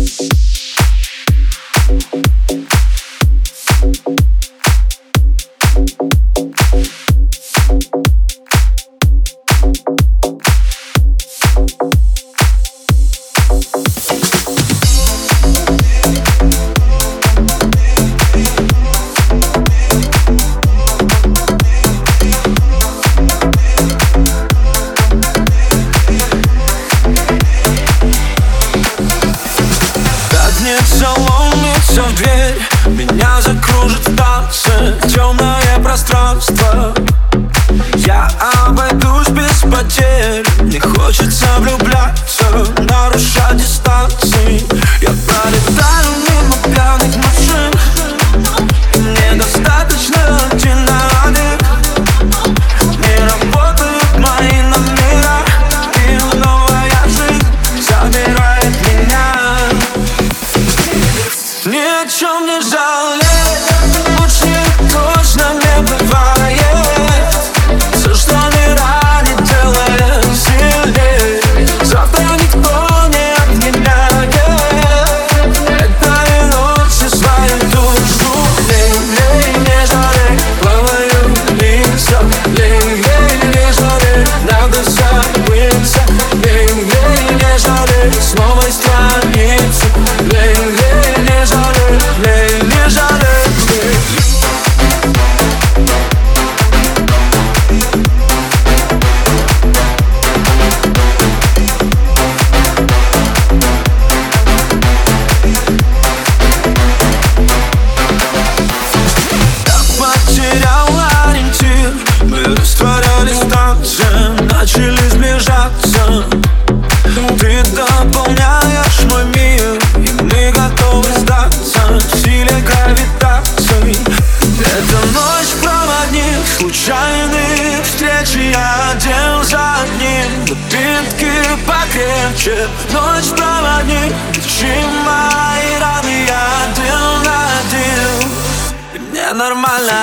Thank you. 别 ни чем не жалеет Больше крепче Ночь проводник, лечи мои раны Я один на один Мне нормально